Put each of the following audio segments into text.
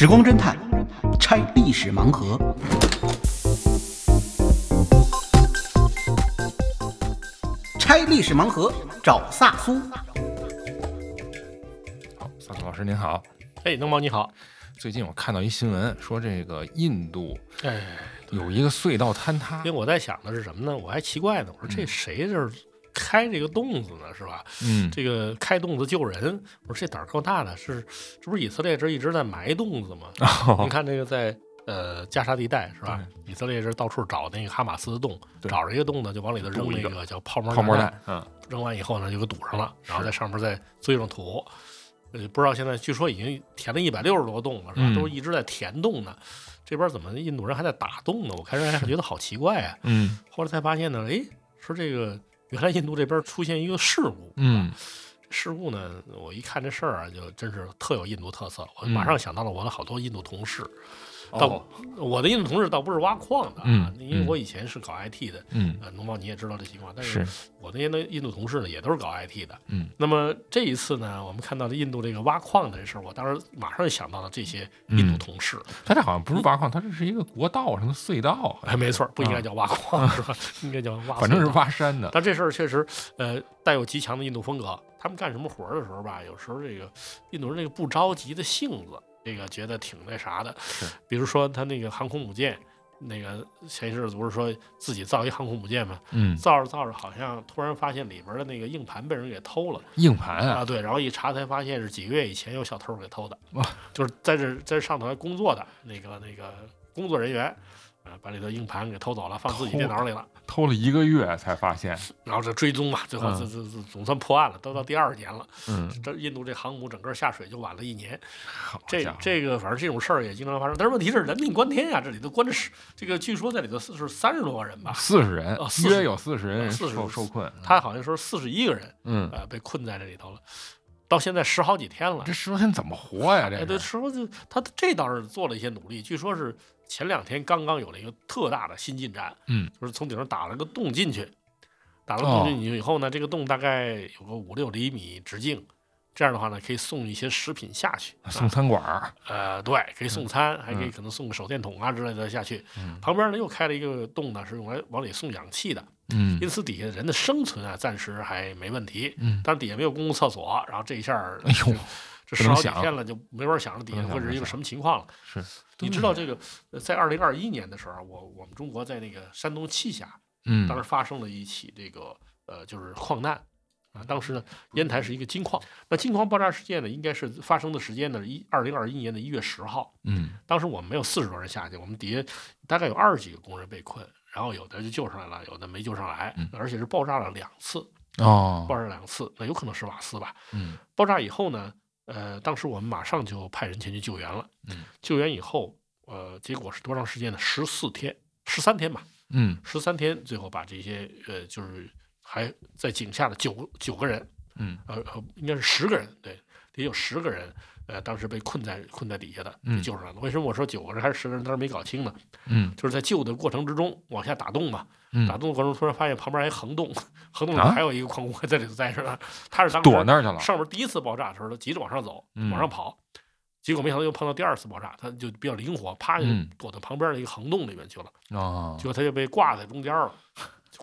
时光侦探拆历史盲盒。拆历史盲盒，找萨苏。好，萨苏老师您好。哎，农猫你好。最近我看到一新闻，说这个印度哎，有一个隧道坍塌因为。我在想的是什么呢？我还奇怪呢，我说这谁这儿开这个洞子呢？是吧？嗯，这个开洞子救人，我说这胆儿够大的，是这不是以色列这一直在埋洞子吗？哦你看这个在呃加沙地带是吧？以色列这到处找那个哈马斯的洞，找着一个洞呢，就往里头扔那个叫泡沫泡沫弹弹，嗯，扔完以后呢，就给堵上了，然后在上面再堆上土。呃，不知道现在据说已经填了一百六十多个洞了，是吧？嗯都是一直在填洞呢。这边怎么印度人还在打洞呢？我开始还觉得好奇怪啊。嗯后来才发现呢，哎，说这个原来印度这边出现一个事故。嗯，事故呢，我一看这事儿啊，就真是特有印度特色。我嗯马上想到了我的好多印度同事。哦倒我的印度同事倒不是挖矿的啊，嗯因为我以前是搞 IT 的。嗯呃，农贸你也知道这情况，但是是我那些的印度同事呢，也都是搞 IT 的。嗯，那么这一次呢，我们看到的印度这个挖矿的这事儿，我当时马上就想到了这些印度同事。他这好像不是挖矿，他这是一个国道什么隧道，哎，没错，不应该叫挖矿、是吧？应该叫挖。反正是。挖山的。但这事儿确实，呃，带有极强的印度风格。他们干什么活儿的时候吧，有时候这个印度人这个不着急的性子，这个觉得挺那啥的。比如说他那个航空母舰，那个前一阵子不是说自己造一航空母舰吗？嗯，造着造着，好像突然发现里边的那个硬盘被人给偷了硬盘啊，啊！对，然后一查才发现是几个月以前有小偷给偷的哇，就是在这在这上头还工作的那个那个工作人员。啊，把里头硬盘给偷走了，放自己电脑里了，偷了一个月才发现。然后这追踪嘛，最后嗯这这这总算破案了，都到第二年了。嗯，这印度这航母整个下水就晚了一年，这这个反正这种事儿也经常发生，但是问题是人命关天呀、这里头关着是这个，据说在里头是是三十多个人吧，四十人啊，40约有四十人40受受困。他好像说四十一个人嗯，呃被困在这里头了，到现在十好几天了这。十多天怎么活呀？哎，这对，是说就他这倒是做了一些努力，据说是前两天刚刚有了一个特大的新进展，嗯，就是从顶上打了个洞进去，打了洞进去以后呢，这个洞大概有个五六厘米直径，这样的话呢，可以送一些食品下去，啊送餐馆儿。呃，对，可以送餐，还可以嗯可能送个手电筒啊之类的下去。嗯旁边呢又开了一个洞呢，是用来往里送氧气的，嗯因此底下人的生存啊暂时还没问题。嗯，但是底下没有公共厕所，然后这一下儿，哎呦这十好几天了，就没法想着底下会是一个什么情况了。是。你知道这个，呃在二零二一年的时候，我我们中国在那个山东栖霞，嗯，当时发生了一起这个呃就是矿难。啊，当时呢，烟台是一个金矿。那金矿爆炸事件呢，应该是发生的时间呢，一二零二一年的一月十号。嗯当时我们没有四十多人下去，我们底下大概有二十几个工人被困，然后有的就救上来了，有的没救上来，嗯而且是爆炸了两次，哦爆炸两次，那有可能是瓦斯吧。嗯爆炸以后呢，呃，当时我们马上就派人前去救援了。嗯，救援以后，呃，结果是多长时间呢？十四天，十三天吧，嗯十三天，最后把这些呃，就是还在井下的九九个人，嗯呃呃，应该是十个人，对，得有十个人，呃，当时被困在困在底下的，给嗯救上来了。为什么我说九个人还是十个人？当时没搞清呢，嗯就是在救的过程之中往下打洞嘛，嗯打洞的过程中突然发现旁边还横洞，横洞里啊还有一个矿工还在里头待着呢，他是当时躲那儿去了。上面第一次爆炸的时候，他急着往上走，嗯往上跑，结果没想到又碰到第二次爆炸，他就比较灵活，啪就嗯躲到旁边的一个横洞里面去了，哦结，果他就被挂在中间了，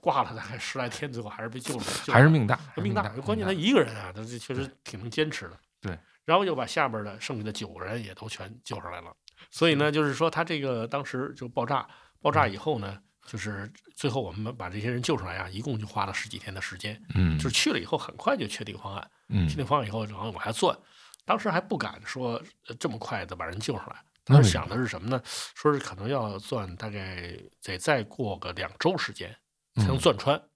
挂了大概十来天，最后还是被救了，救了还是命大，命大。关键他一个人啊，他这确实挺能坚持的。对，然后又把下边的剩下的九个人也都全救上来了。所以呢，就是说他这个当时就爆炸，爆炸以后呢，就是最后我们把这些人救出来啊，一共就花了十几天的时间。嗯，就是去了以后，很快就确定方案。嗯确定方案以后，然后往下钻。当时还不敢说呃这么快的把人救上来，当时想的是什么呢？说是可能要钻，大概得再过个两周时间才能嗯钻穿。嗯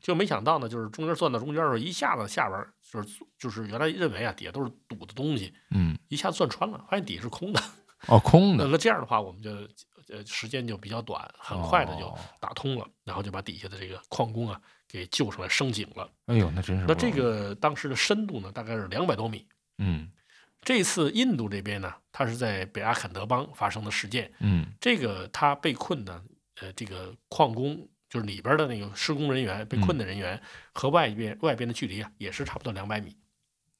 就没想到呢，就是中间钻到中间的时候，一下子下边就是就是原来认为啊底下都是堵的东西，嗯一下钻穿了，发现底下是空的。哦，空的，那那这样的话，我们就呃时间就比较短，很快的就哦打通了，然后就把底下的这个矿工啊给救上来升井了。哎呦，那真是那这个当时的深度呢，大概是两百多米。嗯这次印度这边呢，它是在北阿坎德邦发生的事件。嗯这个他被困的，呃，这个矿工就是里边的那个施工人员被困的人员和外边外边的距离啊，也是差不多两百米。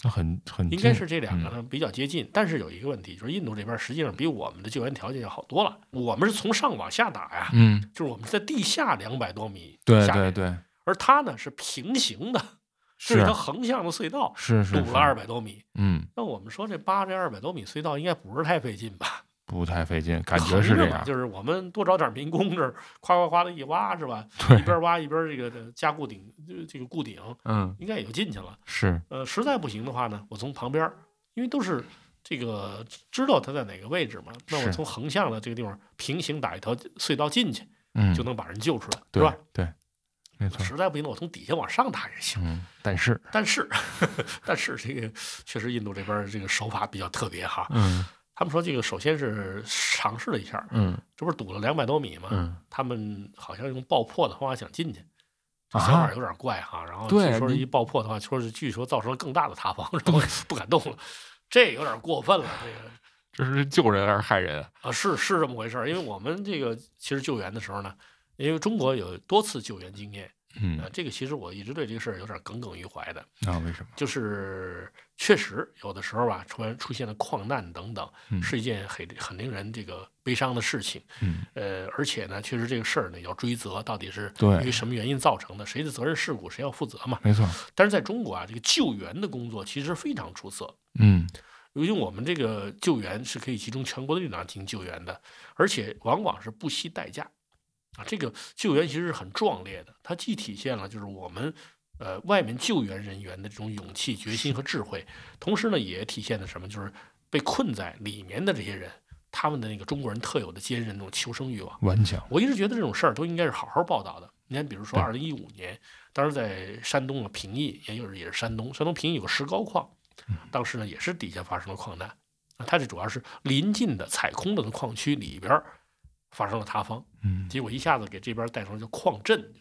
那很很应该是这两个呢比较接近。但是有一个问题，就是印度这边实际上比我们的救援条件要好多了。我们是从上往下打呀，嗯，就是我们在地下两百多米对对对，而它呢是平行的，是一条横向的隧道，是是是堵了二百多米。嗯，那我们说这扒这二百多米隧道应该不是太费劲吧？不太费劲，感觉是这样。就是我们多找点民工这儿夸夸夸的一挖是吧？对一边挖一边这个加固顶，这这个固顶嗯，应该也就进去了。是呃，实在不行的话呢，我从旁边，因为都是这个知道它在哪个位置嘛，那我从横向的这个地方平行打一条隧道进去，嗯，就能把人救出来，是对吧？对，没错。实在不行，我从底下往上打也行。嗯，但是但是，但是这个确实印度这边这个手法比较特别哈。嗯他们说这个首先是尝试了一下，嗯这不是堵了两百多米吗？嗯他们好像用爆破的方法想进去，这啊想法有点怪哈。然后据说一爆破的话，说是据说造成了更大的塌方，然后不敢动了，这有点过分了。这个这是救人还是害人啊？啊，是是这么回事儿。因为我们这个其实救援的时候呢，因为中国有多次救援经验，嗯呃，，这个其实我一直对这个事儿有点耿耿于怀的。啊为什么？就是确实有的时候吧，突然出现了矿难等等，嗯是一件很很令人这个悲伤的事情。嗯呃，而且呢，确实这个事儿呢要追责，到底是对因为什么原因造成的，谁的责任事故谁要负责嘛。没错。但是在中国啊，这个救援的工作其实非常出色，嗯因为我们这个救援是可以集中全国的力量进行救援的，而且往往是不惜代价啊。这个救援其实是很壮烈的，它既体现了就是我们呃外面救援人员的这种勇气、决心和智慧，同时呢也体现了什么，就是被困在里面的这些人，他们的那个中国人特有的坚韧那种求生欲望。顽强。我一直觉得这种事儿都应该是好好报道的。你看，比如说对二零一五年，当时在山东的平邑，也就是也是山东，山东平邑有个石膏矿，当时呢也是底下发生了矿难，啊，它这主要是临近的采空的矿区里边儿发生了塌方，嗯。结果一下子给这边带成了叫矿震，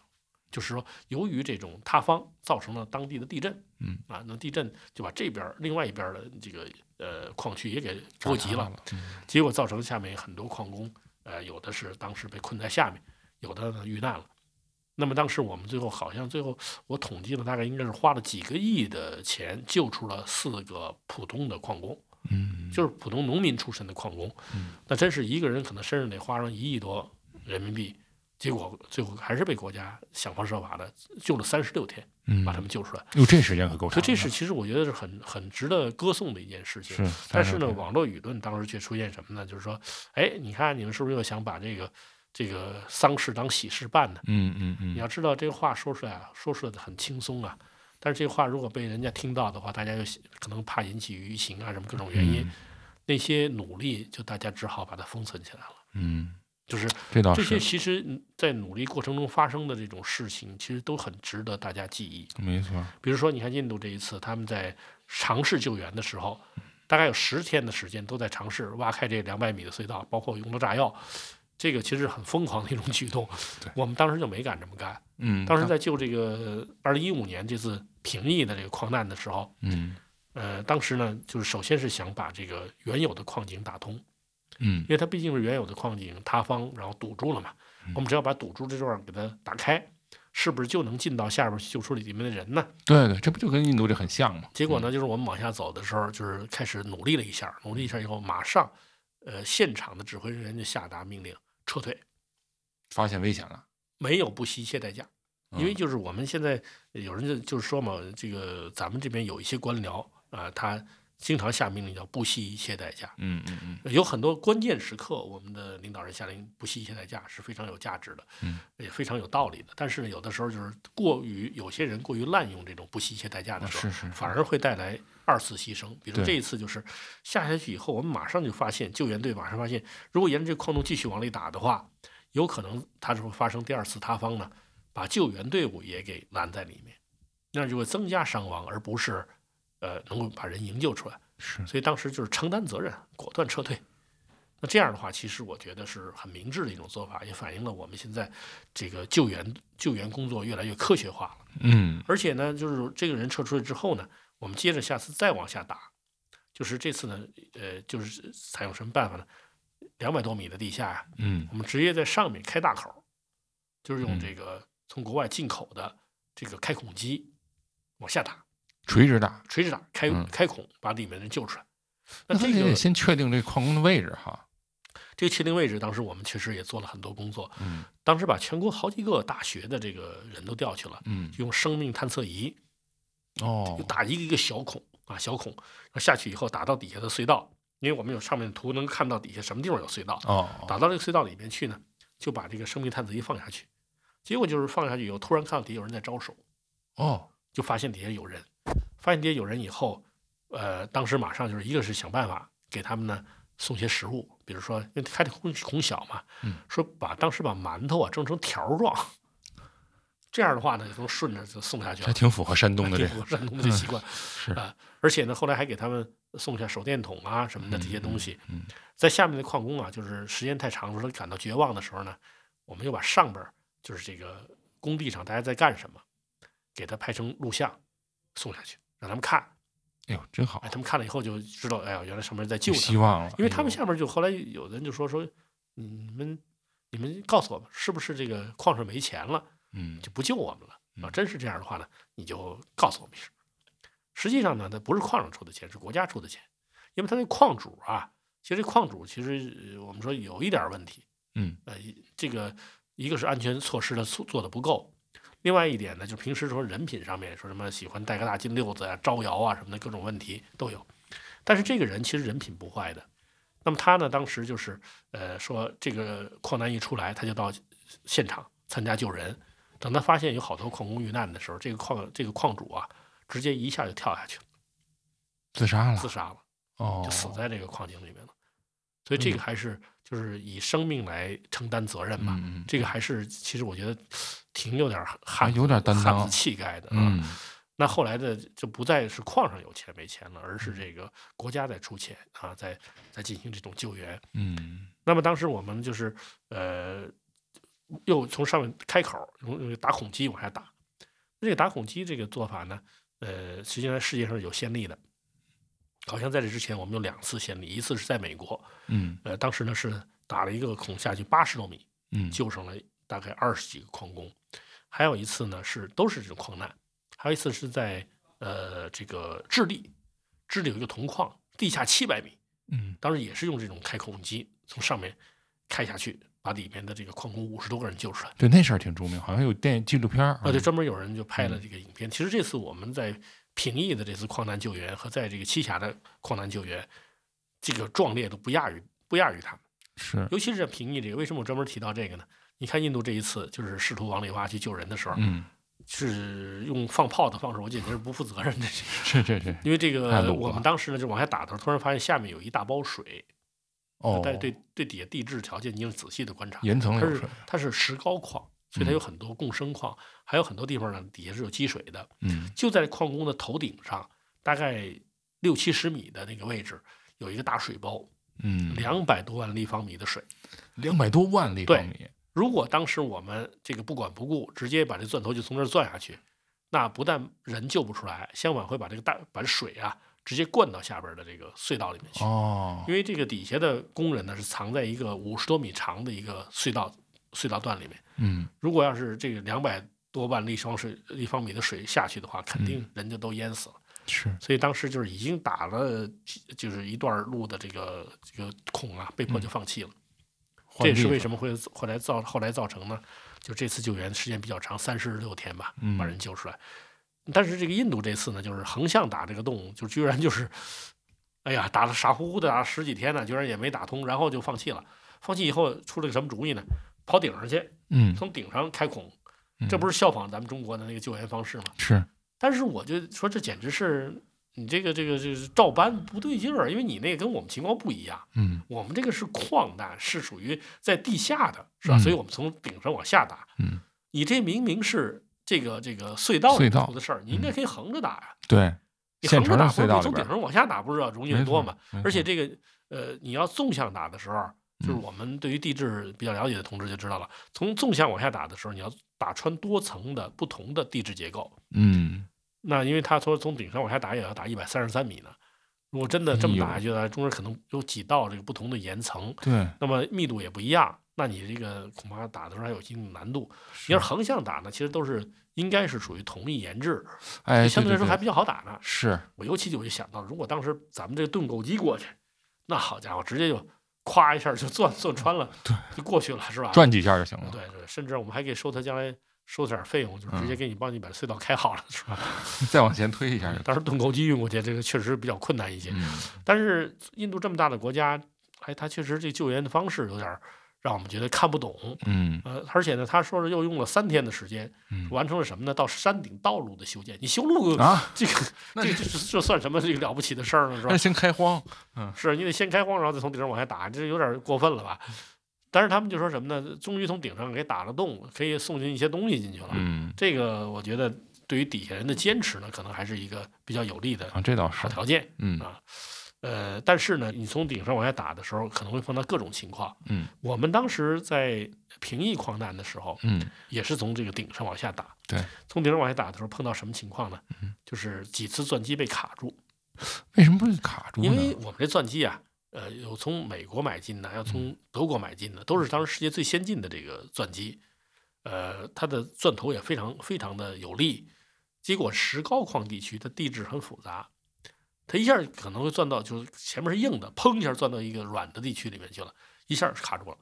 就是说由于这种塌方造成了当地的地震，嗯。啊，那地震就把这边另外一边的这个呃矿区也给波及了，嗯。结果造成下面很多矿工，呃，有的是当时被困在下面，有的呢遇难了。那么当时我们最后好像最后我统计了，大概应该是花了几个亿的钱救出了四个普通的矿工，嗯，就是普通农民出身的矿工。嗯那真是一个人可能身上得花上一亿多人民币，结果最后还是被国家想方设法的救了三十六天，嗯把他们救出来。哟，这时间可够长。所以这是其实我觉得是很很值得歌颂的一件事情。是，但是呢，网络舆论当时却出现什么呢？就是说，哎，你看你们是不是又想把这个这个丧事当喜事办呢？嗯嗯嗯，你要知道这个话说出来啊，说出来的很轻松啊，但是这话如果被人家听到的话，大家又可能怕引起舆情啊，什么各种原因，嗯那些努力就大家只好把它封存起来了。嗯，就是这些其实嗯在努力过程中发生的这种事情，其实都很值得大家记忆。没错。比如说，你看印度这一次，他们在尝试救援的时候，大概有十天的时间都在尝试挖开这两百米的隧道，包括用了炸药。这个其实很疯狂的一种举动，我们当时就没敢这么干。嗯，当时在救这个二零一五年这次平邑的这个矿难的时候，嗯呃，当时呢，就是首先是想把这个原有的矿井打通，嗯因为它毕竟是原有的矿井塌方，然后堵住了嘛。嗯我们只要把堵住这段给它打开，是不是就能进到下边救出里面的人呢？对对，这不就跟印度这很像吗？结果呢，就是我们往下走的时候，就是开始努力了一下，努力一下以后，马上，呃，现场的指挥人员就下达命令撤退，发现危险了，没有不惜一切代价。因为嗯就是我们现在有人就就是说嘛，这个咱们这边有一些官僚啊、他经常下命令叫不惜一切代价。嗯嗯嗯有很多关键时刻，我们的领导人下令不惜一切代价是非常有价值的，嗯，也非常有道理的。但是呢，有的时候就是过于有些人过于滥用这种不惜一切代价的时候，是是是反而会带来二次牺牲。比如这一次就是下下去以后，我们马上就发现救援队马上发现，如果沿着这个矿洞继续往里打的话，有可能它就会发生第二次塌方呢，把救援队伍也给拦在里面，那就会增加伤亡，而不是呃能够把人营救出来。是所以当时就是承担责任，果断撤退。那这样的话，其实我觉得是很明智的一种做法，也反映了我们现在这个救援救援工作越来越科学化了。嗯而且呢，就是这个人撤出去之后呢，我们接着下次再往下打，就是这次呢，呃，就是采用什么办法呢？两百多米的地下呀、嗯我们直接在上面开大口，就是用嗯这个从国外进口的这个开孔机往下打。垂直打。垂直打开嗯开孔，把里面的人救出来。那这个先确定这矿工的位置哈。这个确定位置，当时我们确实也做了很多工作。嗯当时把全国好几个大学的这个人都调去了，嗯用生命探测仪哦。就打一个一个小孔啊小孔，然后下去以后打到底下的隧道，因为我们有上面的图能看到底下什么地方有隧道，哦打到这个隧道里面去呢，就把这个生命探测仪放下去。结果就是放下去以后，突然看到底下有人在招手，哦。就发现底下有人，发现底下有人以后，呃，当时马上就是一个是想办法给他们呢送些食物，比如说因为开的孔孔小嘛，嗯。说把当时把馒头啊蒸成条状，这样的话呢，就能顺着就送下去了这。挺符合山东的这个。挺符合山东的这习惯是啊、而且呢，后来还给他们送下手电筒啊什么的这些东西。嗯在下面的矿工啊，就是时间太长的时候，他感到绝望的时候呢，我们又把上边儿就是这个工地上大家在干什么，给他拍成录像送下去，让他们看。哎呦，真好哎，，他们看了以后就知道，哎呀，原来上面在救希望了。因为他们下面就后来有的人就说说，嗯你们你们告诉我们，是不是这个矿上没钱了？嗯就不救我们了啊！嗯真是这样的话呢，你就告诉我们一声。实际上呢，它不是矿上出的钱，是国家出的钱，因为他那矿主啊，其实这矿主其实呃我们说有一点问题，嗯呃，这个一个是安全措施的做做的不够，另外一点呢，就平时说人品上面说什么喜欢戴个大金溜子啊、招摇啊什么的各种问题都有，但是这个人其实人品不坏的。那么他呢，当时就是呃说这个矿难一出来，他就到现场参加救人。等他发现有好多矿工遇难的时候，这个矿这个矿主啊，直接一下就跳下去了，自杀了自杀了。哦，就死在这个矿井里面了。所以这个还是就是以生命来承担责任嘛。这个还是其实我觉得挺有点汉子有点担当汉子气概的啊。嗯那后来的就不再是矿上有钱没钱了，而是这个国家在出钱啊，在在进行这种救援。嗯那么当时我们就是呃，又从上面开口用用打孔机往下打。这个打孔机这个做法呢，呃，实际上在世界上有先例的。好像在这之前我们有两次先例，一次是在美国，嗯呃，当时呢是打了一个孔下去八十多米，嗯，救上了大概二十几个矿工。还有一次呢是都是这种矿难，还有一次是在呃这个智利，智利有一个铜矿，地下七百米，嗯当时也是用这种开孔机从上面开下去，把里面的这个矿工五十多个人救出来。对那事儿挺著名，好像有电影纪录片儿啊，对，专门有人就拍了嗯这个影片。其实这次我们在平邑的这次矿难救援和在这个栖霞的矿难救援，这个壮烈都不亚于不亚于他们。是尤其是在平邑这个，为什么我专门提到这个呢？你看印度这一次就是试图往里挖去救人的时候，嗯是用放炮的方式，我简直是不负责任的。是是是因为这个我们当时呢就往下打的时候，突然发现下面有一大包水，哦，但对对底下地质条件进行仔细的观察，岩层它是，它是石膏矿，所以它嗯有很多共生矿，还有很多地方呢底下是有积水的。嗯就在矿工的头顶上，大概六七十米的那个位置，有一个大水包，嗯，两百多万立方米的水。两百多万立方对米，如果当时我们这个不管不顾，直接把这钻头就从这儿钻下去，那不但人救不出来，相反会把这个大把这水啊直接灌到下边的这个隧道里面去。哦因为这个底下的工人呢是藏在一个五十多米长的一个隧道隧道段里面，嗯如果要是这个两百多万立方水立方米的水下去的话，肯定人就都淹死了。是所以当时就是已经打了就是一段路的这个这个孔啊，被迫就放弃了。这也是为什么会后来造后来造成呢？就这次救援时间比较长，三十六天吧，嗯把人救出来。但是这个印度这次呢，就是横向打这个洞，就居然就是，哎呀，打了傻乎乎的打了十几天呢，居然也没打通，然后就放弃了。放弃以后出了个什么主意呢？跑顶上去，嗯从顶上开孔，这不是效仿咱们中国的那个救援方式吗？是但是我就说这简直是你这个这个这个照搬不对劲儿，因为你那个跟我们情况不一样，嗯我们这个是矿难，是属于在地下的，是吧？嗯所以我们从顶上往下打。嗯你这明明是这个这个隧道里头的事儿，你应该可以横着打呀。对，你横着打不是隧道从顶上往下打不是要容易多嘛？而且这个呃，你要纵向打的时候，就是嗯我们对于地质比较了解的同志就知道了，从纵向往下打的时候，你要打穿多层的不同的地质结构。嗯那因为他说从顶上往下打也要打一百三十三米呢，如果真的这么打下去呢，中间可能有几道这个不同的岩层，对那么密度也不一样，那你这个恐怕打的时候还有一定难度。你要是横向打呢，其实都是应该是属于同一研制，哎，相对来说还比较好打呢。是，我尤其就会想到，如果当时咱们这个盾构机过去，那好家伙，直接就咵一下就钻钻穿了，对，就过去了，是吧？转几下就行了。对对，甚至我们还可以收他将来收点费用，就直嗯接给你帮你把隧道开好了，是吧？再往前推一下就。当时盾构机运过去，这个确实比较困难一些。嗯，但是印度这么大的国家，哎，他确实这救援的方式有点儿让我们觉得看不懂。嗯呃，而且呢，他说是又用了三天的时间，嗯完成了什么呢？到山顶道路的修建。你修路，啊，这个 这这这算什么这个了不起的事儿呢？是吧？先开荒。嗯是你得先开荒，然后再从顶上往下打，这有点过分了吧？但是他们就说什么呢？终于从顶上给打了洞，可以送进一些东西进去了。嗯，这个我觉得对于底下人的坚持呢，可能还是一个比较有利的啊，这倒是好。条件。嗯啊呃，但是呢，你从顶上往下打的时候，可能会碰到各种情况。嗯我们当时在平邑矿难的时候，嗯也是从这个顶上往下打。对，从顶上往下打的时候，碰到什么情况呢？嗯就是几次钻机被卡住，为什么会卡住呢？因为我们这钻机啊，呃，有从美国买进的，要从德国买进的，都是当时世界最先进的这个钻机。呃，它的钻头也非常非常的有力。结果石膏矿地区的地质很复杂，它一下可能会钻到，就是前面是硬的，砰一下钻到一个软的地区里面去了，一下卡住了，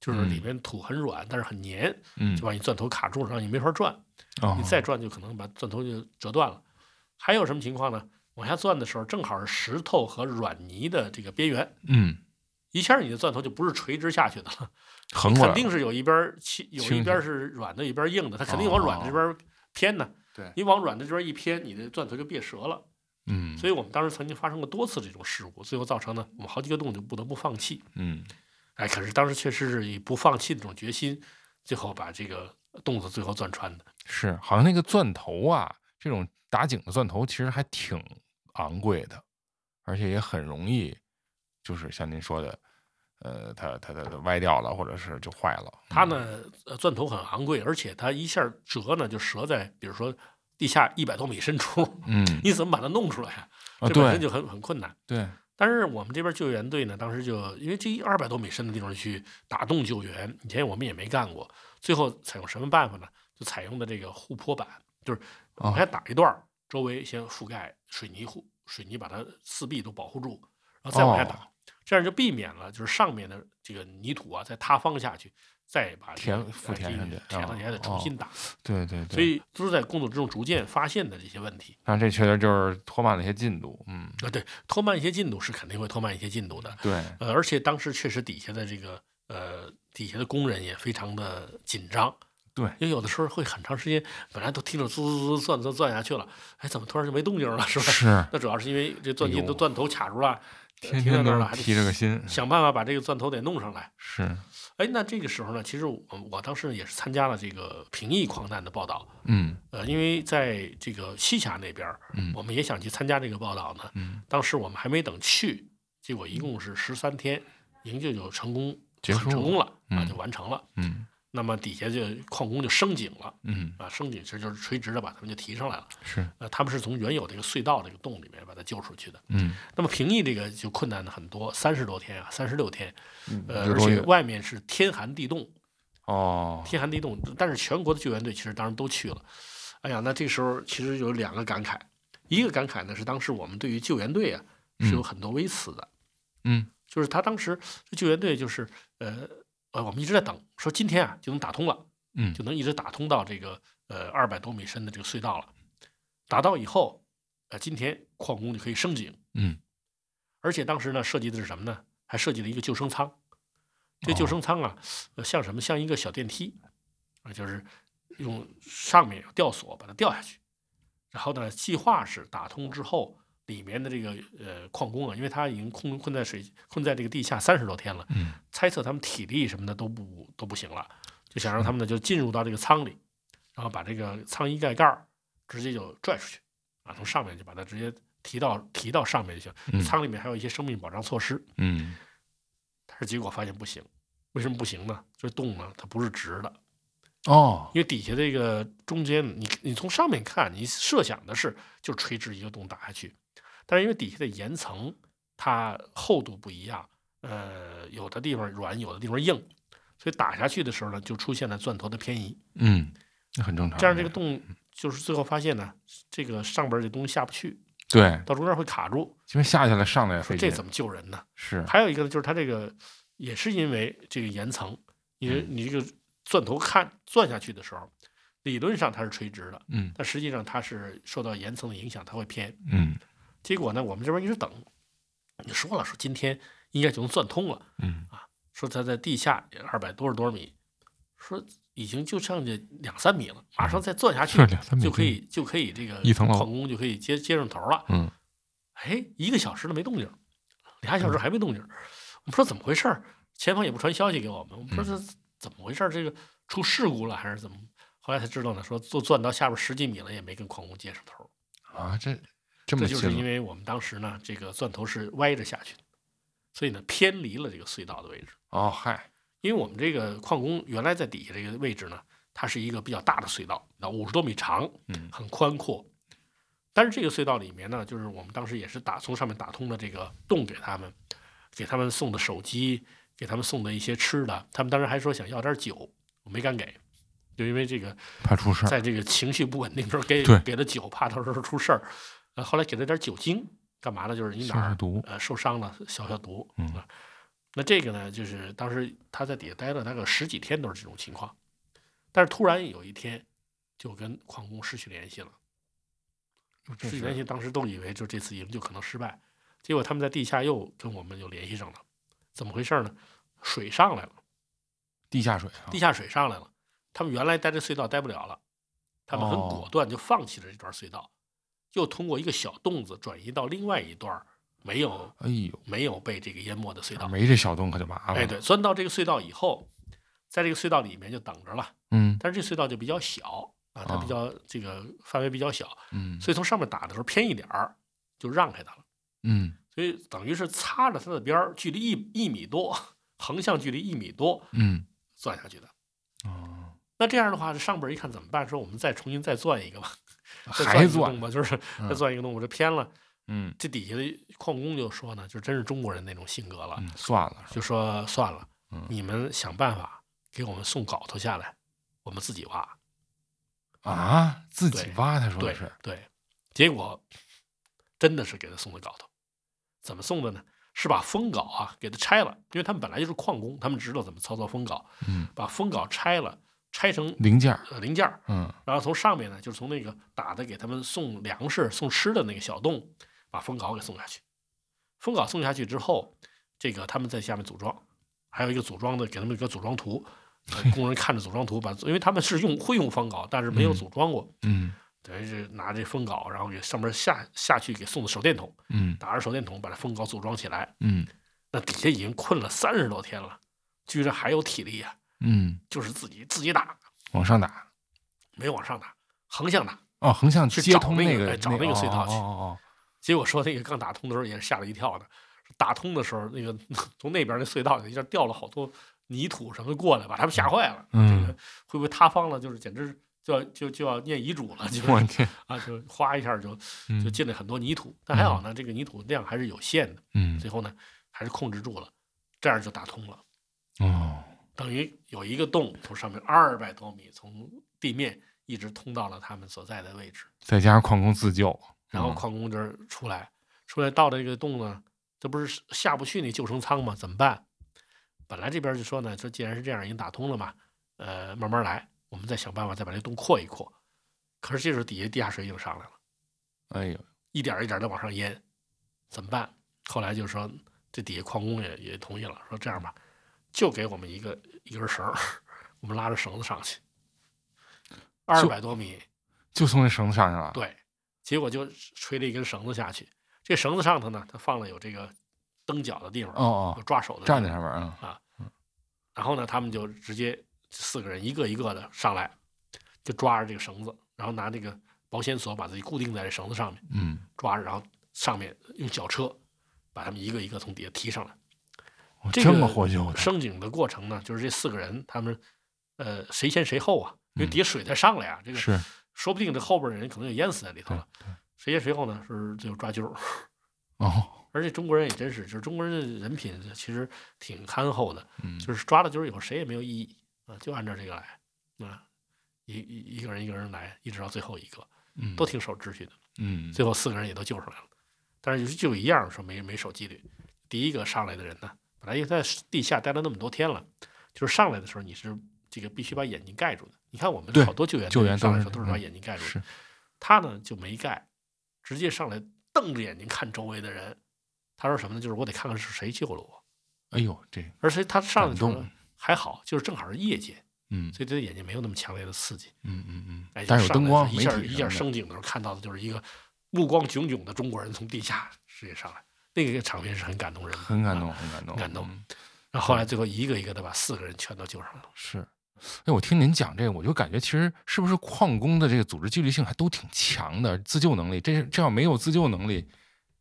就是里嗯面土很软，但是很黏，嗯就把你钻头卡住了，让你没法转。哦你再转就可能把钻头就折断了。还有什么情况呢？往下钻的时候，正好是石头和软泥的这个边缘，嗯，一下你的钻头就不是垂直下去的了，横肯定是有一边儿倾，有一边是软的，一边硬的，它肯定往软的这边偏呢。对你往软的这边一偏，你的钻头就别折了。嗯，所以我们当时曾经发生过多次这种事故，最后造成呢，我们好几个洞就不得不放弃。嗯哎，可是当时确实是以不放弃的这种决心，最后把这个洞子最后钻穿的。是，好像那个钻头啊，这种打井的钻头其实还挺昂贵的，而且也很容易，就是像您说的，呃，它它它它歪掉了，或者是就坏了。它呢，呃，钻头很昂贵，而且它一下折呢，就折在比如说地下一百多米深处，嗯，你怎么把它弄出来？啊，这本身就很很困难。对，但是我们这边救援队呢，当时就因为这一二百多米深的地方去打洞救援，以前我们也没干过。最后采用什么办法呢？就采用的这个护坡板，就是往下打一段儿，周围先覆盖水泥护水泥，把它四壁都保护住，然后再往下打，哦这样就避免了就是上面的这个泥土啊再塌方下去，再把填复填上去填上去还得重哦新打。对对对，所以都是在工作之中逐渐发现的这些问题。那这确实就是拖慢了一些进度。嗯，啊，对，拖慢一些进度是肯定会拖慢一些进度的。对，呃，而且当时确实底下的这个呃底下的工人也非常的紧张。对因为有的时候会很长时间，本来都听着滋滋滋钻钻钻下去了，哎，怎么突然就没动静了，是吧？是那主要是因为这钻机都钻头卡住了，呃天天都提着得个心。想办法把这个钻头得弄上来。是，哎，那这个时候呢，其实我我当时也是参加了这个平邑矿难的报道，嗯呃，因为在这个西峡那边，嗯我们也想去参加这个报道呢。嗯，当时我们还没等去，结果一共是十三天，营救就成功成功了啊，嗯就完成了。嗯那么底下就矿工就升井了嗯，啊，升井其实就是垂直的把他们就提上来了。是，呃，他们是从原有这个隧道这个洞里面把它救出去的。嗯那么平邑这个就困难的很多，三十多天啊，三十六天，呃，而且外面是天寒地冻，哦，天寒地冻，但是全国的救援队其实当时都去了。哎呀，那这时候其实有两个感慨，一个感慨呢是当时我们对于救援队啊是有很多微词的，嗯就是他当时救援队就是呃呃，我们一直在等，说今天啊就能打通了，嗯就能一直打通到这个呃二百多米深的这个隧道了。打到以后，呃，今天矿工就可以升井，嗯而且当时呢设计的是什么呢？还设计了一个救生舱。这救生舱啊，呃像什么？像一个小电梯啊，就是用上面有吊索把它吊下去，然后呢，计划是打通之后，里面的这个呃矿工啊，因为他已经困困在水困在这个地下三十多天了，嗯猜测他们体力什么的都不都不行了，就想让他们呢就进入到这个舱里，然后把这个舱衣盖盖儿直接就拽出去啊，从上面就把它直接提到提到上面就行。嗯舱里面还有一些生命保障措施，嗯但是结果发现不行，为什么不行呢？这洞呢它不是直的，哦，因为底下这个中间，你你从上面看，你设想的是就垂直一个洞打下去，但是因为底下的岩层它厚度不一样，呃，有的地方软，有的地方硬，所以打下去的时候呢，就出现了钻头的偏移，嗯，那很正常。这样这个洞就是最后发现呢，这个上边这东西下不去，对，到中间会卡住，因为下去了上来也费劲。这怎么救人呢？是还有一个呢，就是它这个也是因为这个岩层，因为嗯你这个钻头看钻下去的时候，理论上它是垂直的，嗯但实际上它是受到岩层的影响，它会偏。嗯结果呢，我们这边一直等，你说了说今天应该就能钻通了，嗯说他在地下二百多少多少米，说已经就剩下两三米了，马上再钻下去就可以就可以这个一层楼矿工就可以接接上头了。嗯哎，一个小时都没动静，俩小时还没动静儿，我们说怎么回事儿？前方也不传消息给我们，我们说这怎么回事儿？这个出事故了还是怎么？后来才知道呢，说做钻到下边十几米了，也没跟矿工接上头。啊，这这就是因为我们当时呢，这个钻头是歪着下去的，所以呢偏离了这个隧道的位置。哦，嗨，因为我们这个矿工原来在底下这个位置呢，它是一个比较大的隧道，那五十多米长，嗯很宽阔。但是这个隧道里面呢，就是我们当时也是打从上面打通了这个洞给他们，给他们送的手机，给他们送的一些吃的。他们当时还说想要点酒，我没敢给，就因为这个怕出事儿。在这个情绪不稳定的时候给给了酒，怕到时候出事儿。呃，后来给了点酒精，干嘛呢？就是你哪儿毒呃受伤了消消毒。嗯啊那这个呢，就是当时他在底下待了大概十几天都是这种情况，但是突然有一天就跟矿工失去联系了。失去联系，当时都以为就这次营救可能失败，结果他们在地下又跟我们又联系上了，怎么回事呢？水上来了。地下水啊地下水上来了，他们原来待这隧道待不了了，他们很哦果断就放弃了这段隧道，又通过一个小洞子转移到另外一段儿没有哎呦，没有被这个淹没的隧道。没这小洞可就麻烦了。哎，对，钻到这个隧道以后，在这个隧道里面就等着了，嗯但是这隧道就比较小啊，它比较这个范围比较小，嗯所以从上面打的时候偏一点儿就让开它了，嗯所以等于是擦着它的边儿，距离一一米多，横向距离一米多嗯钻下去的。哦，那这样的话，这上边一看怎么办？说我们再重新再钻一个吧，再还钻洞吧，就是再嗯钻一个洞，我这偏了。嗯这底下的矿工就说呢，就真是中国人那种性格了，嗯，算了，就说算了，嗯你们想办法给我们送镐头下来，我们自己挖。啊，自己对挖，他说对的是，对，结果真的是给他送的镐头，怎么送的呢？是把封镐啊给他拆了，因为他们本来就是矿工，他们知道怎么操作封镐，嗯，把封镐拆了，拆成零件儿，呃零件儿，嗯然后从上面呢，就是从那个打的给他们送粮食、送吃的那个小洞，把封镐给送下去。封镐送下去之后，这个他们在下面组装，还有一个组装的，给他们一个组装图，呃工人看着组装图，把因为他们是用会用封镐，但是没有嗯组装过，嗯等于是拿这封镐，然后给上面下下去给送的手电筒，嗯打着手电筒把这封镐组装起来。嗯那底下已经困了三十多天了，居然还有体力呀、嗯，就是自己自己打，往上打，没有往上打，横向打。哦，横向接是找那个找那个隧道去哦哦 结果说那个刚打通的时候也是吓了一跳的，打通的时候那个 从那边那隧道一下掉了好多泥土什么过来，把他们吓坏了。嗯这个会不会塌方了？就是简直就要就就要念遗嘱了，就啊，就哗一下就就嗯进了很多泥土。但还好呢，这个泥土量还是有限的，嗯最后呢还是控制住了，这样就打通了。哦，等于有一个洞从上面二百多米从地面一直通到了他们所在的位置。再加上矿工自救，然后嗯矿工这儿出来，出来到了这个洞呢，这不是下不去那救生舱吗？怎么办？本来这边就说呢，说既然是这样，已经打通了嘛，呃，慢慢来，我们再想办法再把这洞扩一扩。可是这时候底下地下水已经上来了，哎呦，一点一点的往上淹，怎么办？后来就是说，这底下矿工也也同意了，说这样吧，就给我们一个一根绳儿，我们拉着绳子上去，二百多米，就从那绳子上去了，对，结果就吹了一根绳子下去，这绳子上头呢，它放了有这个蹬脚的地方，哦哦，有抓手的地站在方上面啊，然后呢，他们就直接四个人一个一个的上来，就抓着这个绳子，然后拿这个保险锁把自己固定在这绳子上面，嗯，抓着，然后上面用脚车把他们一个一个从底下提上来。哦这这个么获救的，升井的过程呢，就是这四个人他们，呃，谁先谁后啊？因为嗯底下水在上来啊，这个是，说不定这后边的人可能也淹死在里头了。谁先谁后呢？是最后抓阄儿。哦，而且中国人也真是，就是中国人的人品其实挺憨厚的，嗯，就是抓了阄以后谁也没有异议啊，就按照这个来啊，一一一个人一个人来，一直到最后一个嗯都挺守秩序的，嗯最后四个人也都救出来了，但是就有一样说没没守纪律，第一个上来的人呢，本来因为在地下待了那么多天了，就是上来的时候你是这个必须把眼睛盖住的，你看我们好多救援救援上来的时候都是把嗯眼睛盖住的，他呢就没盖，直接上来瞪着眼睛看周围的人。他说什么呢？就是我得看看是谁救了我。哎呦这而且他上来的时候还好，就是正好是夜间，嗯所以他的眼睛没有那么强烈的刺激。嗯嗯嗯哎，，但是有灯光，一下一下升景的时候看到的就是一个目光炯炯的中国人从地下直接上来，那个场面是很感动人很感动，很感动，感动嗯然后后来最后一个一个的把四个人全都救上来了。是。哎，我听您讲这个，我就感觉其实是不是矿工的这个组织纪律性还都挺强的，自救能力。这这要没有自救能力，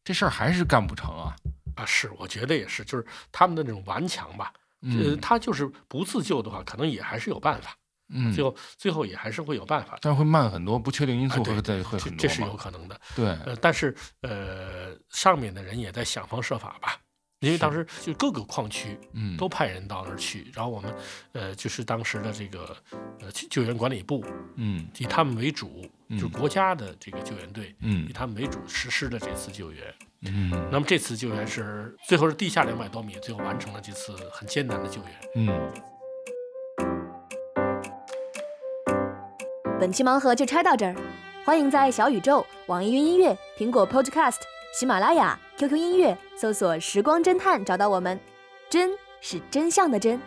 这事儿还是干不成啊。啊，是，我觉得也是，就是他们的那种顽强吧，呃，嗯他就是不自救的话，可能也还是有办法，嗯，最后最后也还是会有办法的，但是会慢很多，不确定因素会在会这很多这是有可能的。对，呃，但是呃，上面的人也在想方设法吧，因为当时就各个矿区嗯，都派人到那儿去，然后我们呃就是当时的这个呃救救援管理部嗯。以他们为主，就国家的这个救援队。嗯。以他们为主实施的这次救援，嗯。那么这次救援是最后是地下两百多米，最后完成了这次很艰难的救援。嗯，本期盲盒就拆到这儿，欢迎在小宇宙、网易云音乐、苹果 Podcast、喜马拉雅、QQ 音乐搜索“时光侦探”找到我们。真是真相的真，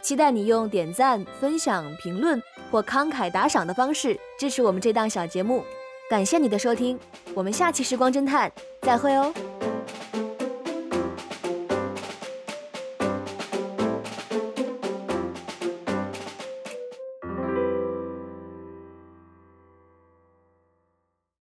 期待你用点赞、分享、评论或慷慨打赏的方式支持我们这档小节目。感谢你的收听，我们下期《时光侦探》再会哦。